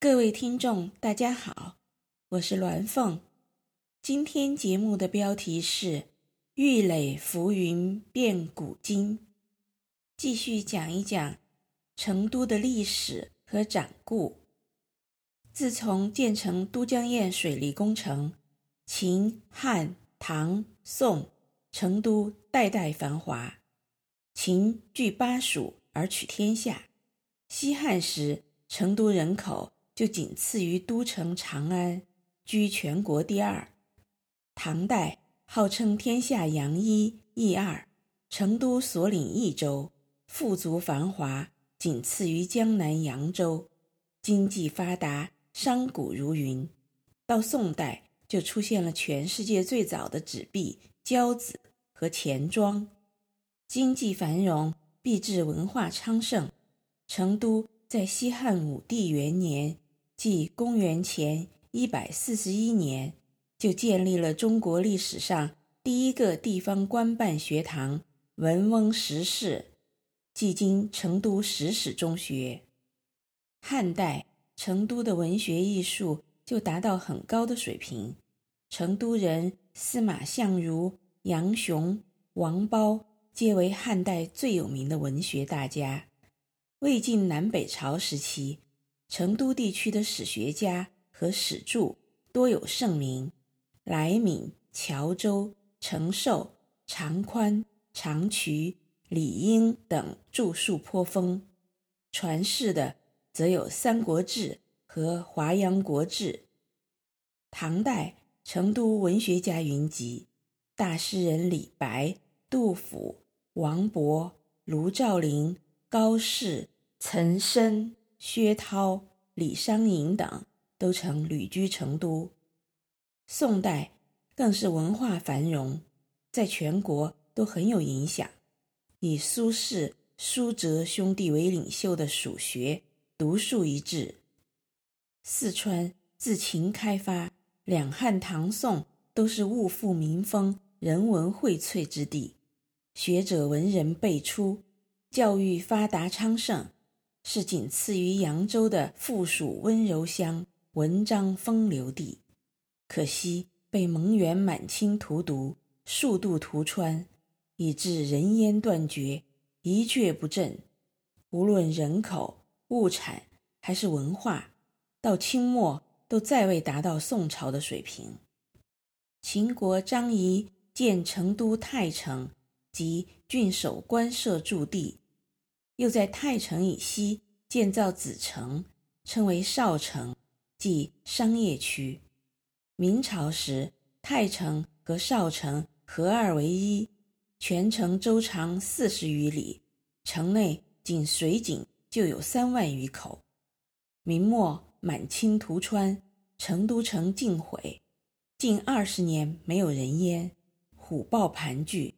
各位听众，大家好，我是鸾凤。今天节目的标题是《玉垒浮云变古今》，继续讲一讲成都的历史和掌故。自从建成都江堰水利工程，秦、汉、唐、宋，成都代代繁华。秦据巴蜀而取天下，西汉时成都人口就仅次于都城长安，居全国第二。唐代号称天下洋一、揖二，成都所领益州，富足繁华，仅次于江南扬州，经济发达，商贾如云。到宋代就出现了全世界最早的纸币交子和钱庄，经济繁荣，币制文化昌盛。成都在西汉武帝元年，即公元前一百四十一年。就建立了中国历史上第一个地方官办学堂——文翁实士，即今成都实史中学。汉代成都的文学艺术就达到很高的水平，成都人司马相如、杨雄、王褒皆为汉代最有名的文学大家。魏晋南北朝时期，成都地区的史学家和史著多有盛名。来敏、乔州、程寿、长宽、长渠、李英等著述颇丰，传世的则有《三国志》和《华阳国志》。唐代成都文学家云集，大诗人李白、杜甫、王勃、卢照邻、高适、岑参、薛涛、李商隐等都曾旅居成都。宋代更是文化繁荣，在全国都很有影响。以苏轼、苏辙兄弟为领袖的蜀学独树一帜。四川自秦开发，两汉唐宋都是物阜民丰、人文荟萃之地，学者文人辈出，教育发达昌盛，是仅次于扬州的富庶温柔乡、文章风流地。可惜被蒙元满清荼毒，数度屠川，以致人烟断绝，一蹶不振。无论人口、物产还是文化，到清末都再未达到宋朝的水平。秦国张仪建成都太城及郡守官舍驻地，又在太城以西建造子城，称为少城，即商业区。明朝时，太城和少城合二为一，全城周长四十余里，城内仅水井就有三万余口。明末满清屠川，成都城尽毁，近二十年没有人烟，虎豹盘踞。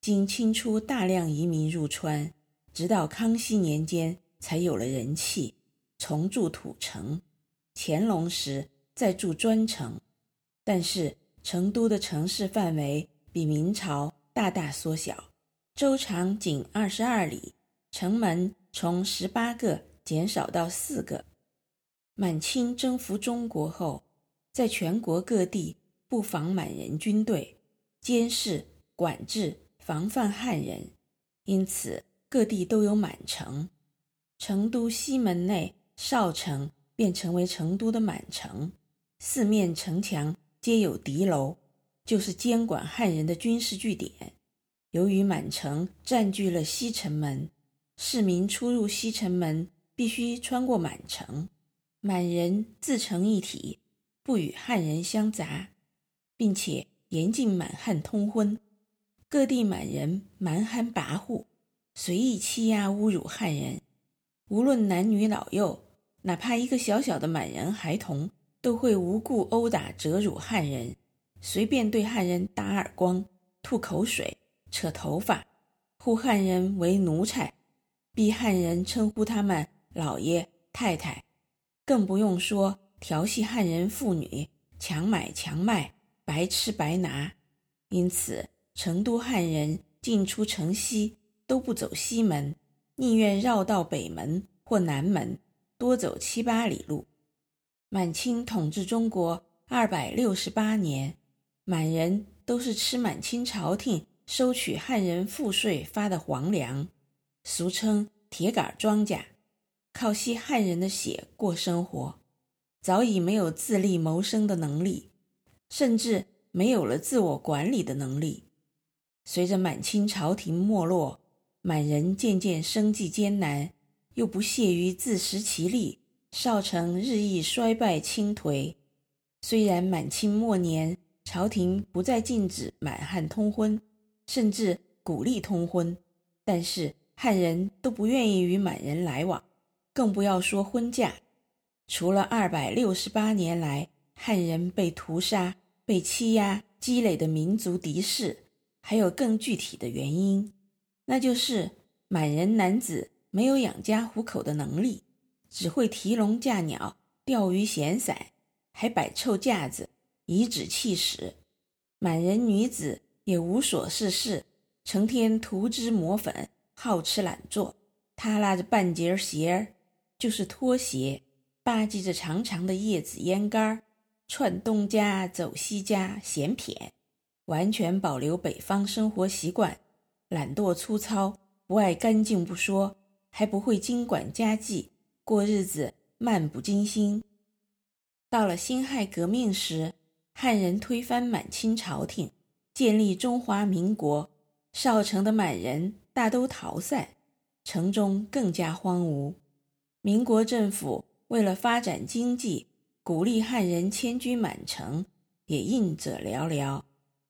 经清初大量移民入川，直到康熙年间才有了人气，重筑土城。乾隆时再筑砖城。但是成都的城市范围比明朝大大缩小，周长仅二十二里，城门从十八个减少到四个。满清征服中国后，在全国各地布防满人军队，监视、管制、防范汉人，因此各地都有满城。成都西门内少城便成为成都的满城，四面城墙。皆有敌楼，就是监管汉人的军事据点。由于满城占据了西城门，市民出入西城门必须穿过满城。满人自成一体，不与汉人相杂，并且严禁满汉通婚。各地满人蛮横跋扈，随意欺压侮辱汉人，无论男女老幼，哪怕一个小小的满人孩童。都会无故殴打、折辱汉人，随便对汉人打耳光、吐口水、扯头发，呼汉人为奴才，逼汉人称呼他们老爷、太太，更不用说调戏汉人妇女、强买强卖、白吃白拿。因此，成都汉人进出城西都不走西门，宁愿绕道北门或南门，多走七八里路。满清统治中国二百六十八年，满人都是吃满清朝廷收取汉人赋税发的皇粮，俗称铁杆庄稼，靠吸汉人的血过生活，早已没有自立谋生的能力，甚至没有了自我管理的能力。随着满清朝廷没落，满人渐渐生计艰难，又不屑于自食其力。少城日益衰败倾颓。虽然满清末年，朝廷不再禁止满汉通婚，甚至鼓励通婚，但是汉人都不愿意与满人来往，更不要说婚嫁。除了二百六十八年来汉人被屠杀、被欺压积累的民族敌视，还有更具体的原因，那就是满人男子没有养家糊口的能力。只会提笼架鸟、钓鱼闲散，还摆臭架子，颐指气使。满人女子也无所事事，成天涂脂抹粉，好吃懒做。她拉着半截鞋，就是拖鞋，吧唧着长长的叶子烟杆，窜东家走西家，闲谝，完全保留北方生活习惯，懒惰粗糙，不爱干净不说，还不会经管家计。过日子漫不经心。到了辛亥革命时，汉人推翻满清朝廷，建立中华民国，少城的满人大都逃散，城中更加荒芜。民国政府为了发展经济，鼓励汉人迁居满城，也应者寥寥，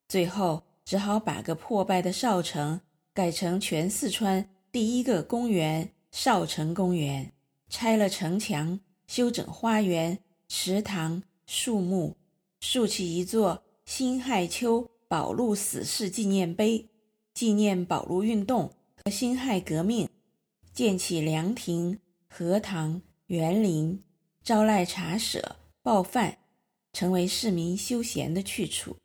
最后只好把个破败的少城改成全四川第一个公园——少城公园。拆了城墙，修整花园、池塘、树木，竖起一座辛亥秋保路死士纪念碑，纪念保路运动和辛亥革命。建起凉亭、荷塘、园林，招徕茶舍、报饭，成为市民休闲的去处。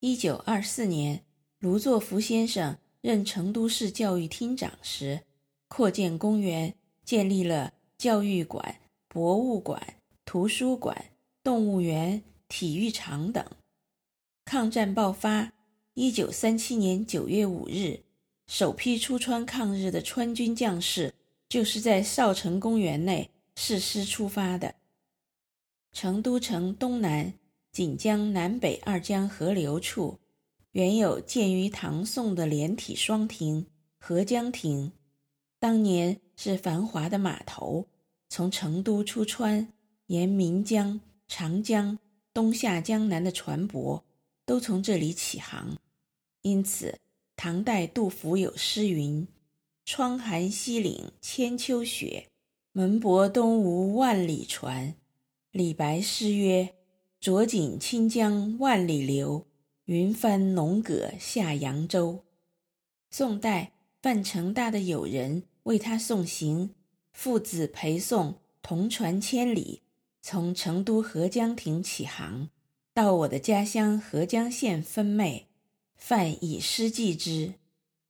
一九二四年，卢作孚先生任成都市教育厅长时，扩建公园。建立了教育馆、博物馆、图书馆、动物园、体育场等。抗战爆发，一九三七年九月五日，首批出川抗日的川军将士就是在少城公园内誓师出发的。成都城东南锦江南北二江合流处，原有建于唐宋的连体双亭——合江亭。当年是繁华的码头，从成都出川，沿岷江、长江、东下江南的船舶都从这里起航。因此，唐代杜甫有诗云：“窗含西岭千秋雪，门泊东吴万里船。”李白诗曰：“酌锦清江万里流，云帆龙舸下扬州。”宋代范成大的友人。为他送行，父子陪送，同船千里，从成都合江亭起航，到我的家乡合江县分妹。范以诗寄之：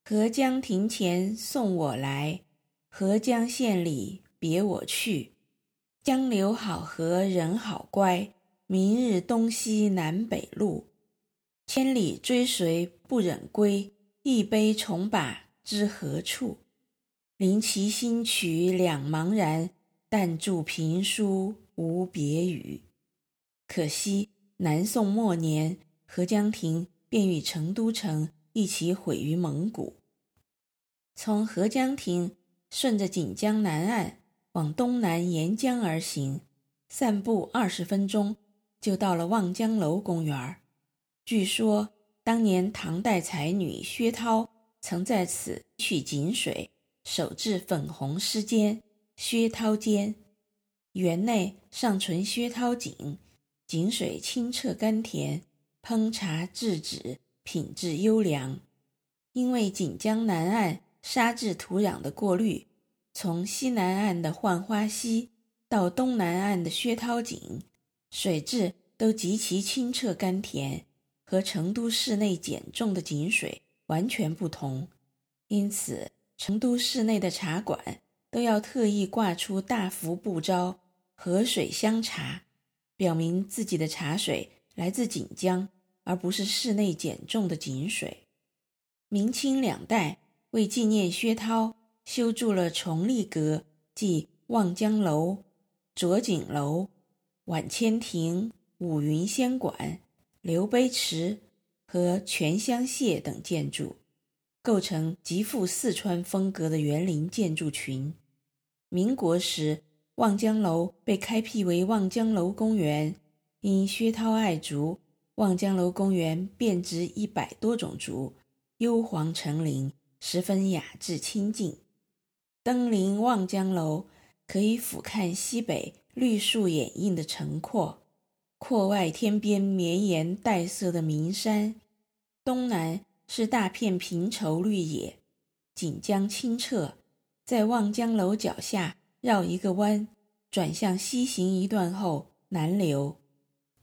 合江亭前送我来，合江县里别我去。江流好合人好乖，明日东西南北路。千里追随不忍归，一杯重把知何处？临其新曲两茫然，但著评书无别语。可惜南宋末年，合江亭便与成都城一起毁于蒙古。从合江亭顺着锦江南岸往东南沿江而行，散步二十分钟就到了望江楼公园。据说当年唐代才女薛涛曾在此取井水。手制粉红丝绢，薛涛笺，园内尚存薛涛井，井水清澈甘甜，烹茶制纸品质优良。因为锦江南岸沙质土壤的过滤，从西南岸的浣花溪到东南岸的薛涛井，水质都极其清澈甘甜，和成都市内碱重的井水完全不同，因此。成都市内的茶馆都要特意挂出大幅布招，河水香茶，表明自己的茶水来自锦江，而不是市内减重的井水。明清两代为纪念薛涛，修筑了崇丽阁，即望江楼、左景楼、晚千庭、五云仙馆、留杯池和全香榭等建筑，构成极富四川风格的园林建筑群。民国时，望江楼被开辟为望江楼公园，因薛涛爱竹，望江楼公园遍植一百多种竹。幽篁成林，十分雅致清静。登临望江楼，可以俯瞰西北绿树掩映的城廓，阔外天边绵延带色的名山，东南是大片平畴绿野。锦江清澈，在望江楼脚下绕一个弯，转向西行一段后南流。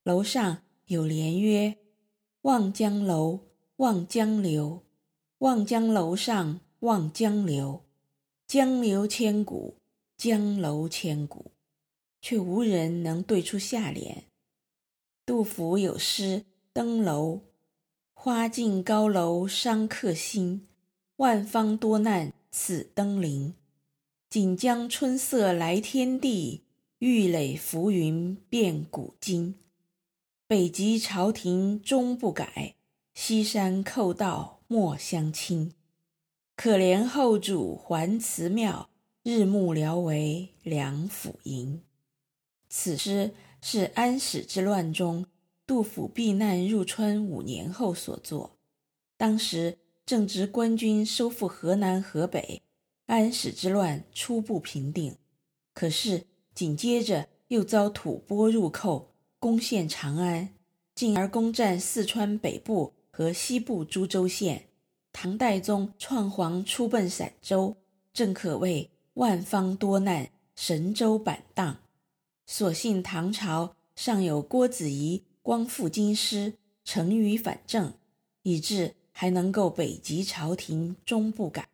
楼上有联曰。望江楼，望江流，望江楼上望江流，江流千古，江楼千古，却无人能对出下联。杜甫有诗《登楼》：花径高楼伤客心，万方多难此登临。锦江春色来天地，玉垒浮云变古今。北极朝廷终不改，西山寇盗莫相侵。可怜后主还祠庙，日暮聊为梁甫吟。此诗是安史之乱中杜甫避难入川五年后所作。当时正值官军收复河南、河北，安史之乱初步平定，可是紧接着又遭吐蕃入寇。攻陷长安，进而攻占四川北部和西部诸州县。唐代宗创皇出奔陕州，正可谓万方多难，神州板荡。所幸唐朝尚有郭子仪光复京师，成于反正，以致还能够北极朝廷终不改。